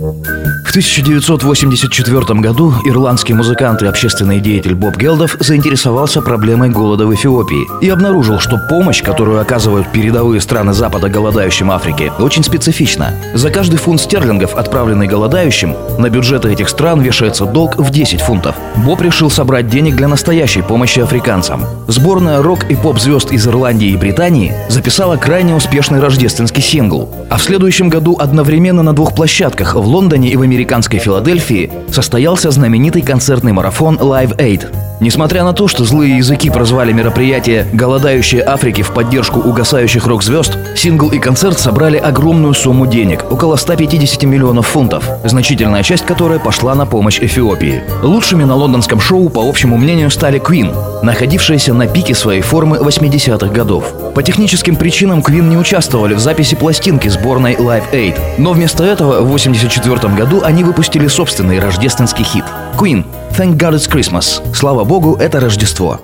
В 1984 году ирландский музыкант и общественный деятель Боб Гелдов заинтересовался проблемой голода в Эфиопии и обнаружил, что помощь, которую оказывают передовые страны Запада голодающим Африке, очень специфична. За каждый фунт стерлингов, отправленный голодающим, на бюджеты этих стран вешается долг в 10 фунтов. Боб решил собрать денег для настоящей помощи африканцам. Сборная рок и поп-звезд из Ирландии и Британии записала крайне успешный рождественский сингл. А в следующем году одновременно на двух площадках в Лондоне и в американской Филадельфии состоялся знаменитый концертный марафон Live Aid. Несмотря на то, что злые языки прозвали мероприятие «Голодающие Африки в поддержку угасающих рок-звезд», сингл и концерт собрали огромную сумму денег – около 150 миллионов фунтов, значительная часть которой пошла на помощь Эфиопии. Лучшими на лондонском шоу, по общему мнению, стали Queen, находившиеся на пике своей формы 80-х годов. По техническим причинам Queen не участвовали в записи пластинки сборной Live Aid, но вместо этого в 1984 году они выпустили собственный рождественский хит – Queen – Thank God It's Christmas. Слава богу, это Рождество.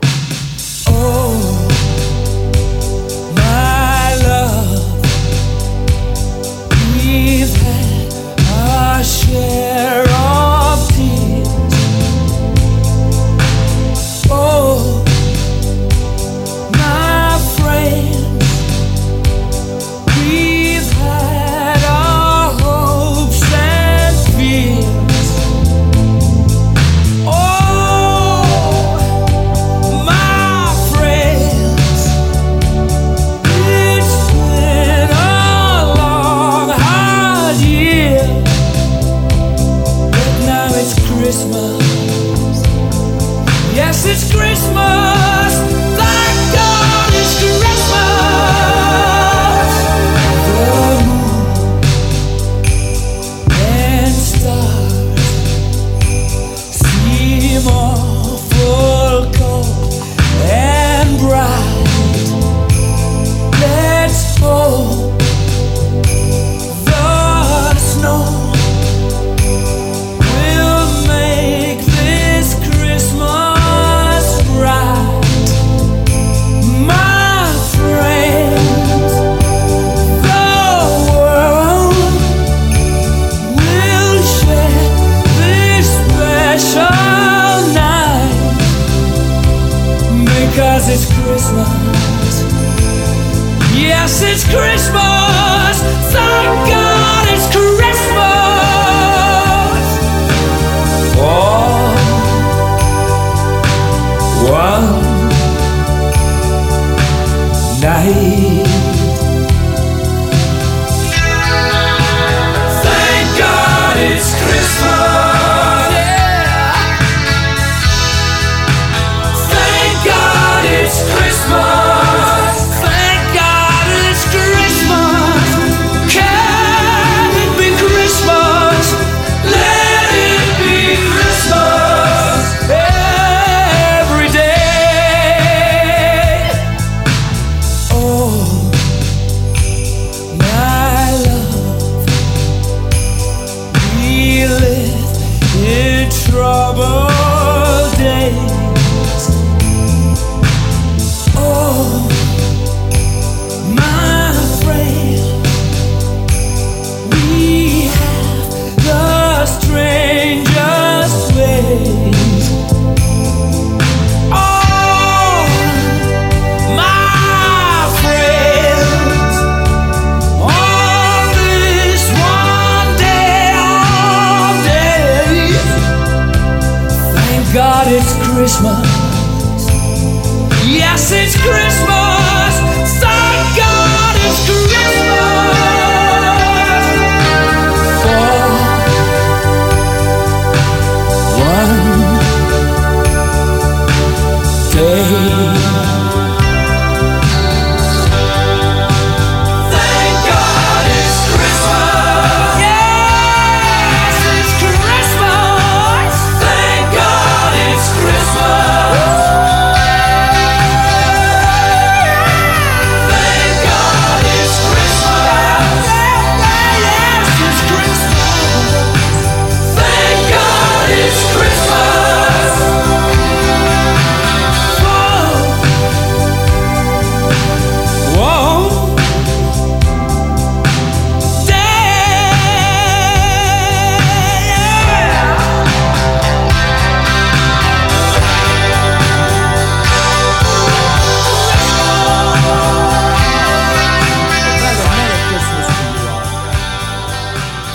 Christmas. Yes, it's Christmas. Cause it's Christmas. Yes, it's Christmas. Christmas. Yes, it's Christmas.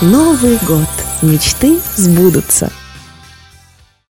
Новый год. Мечты сбудутся.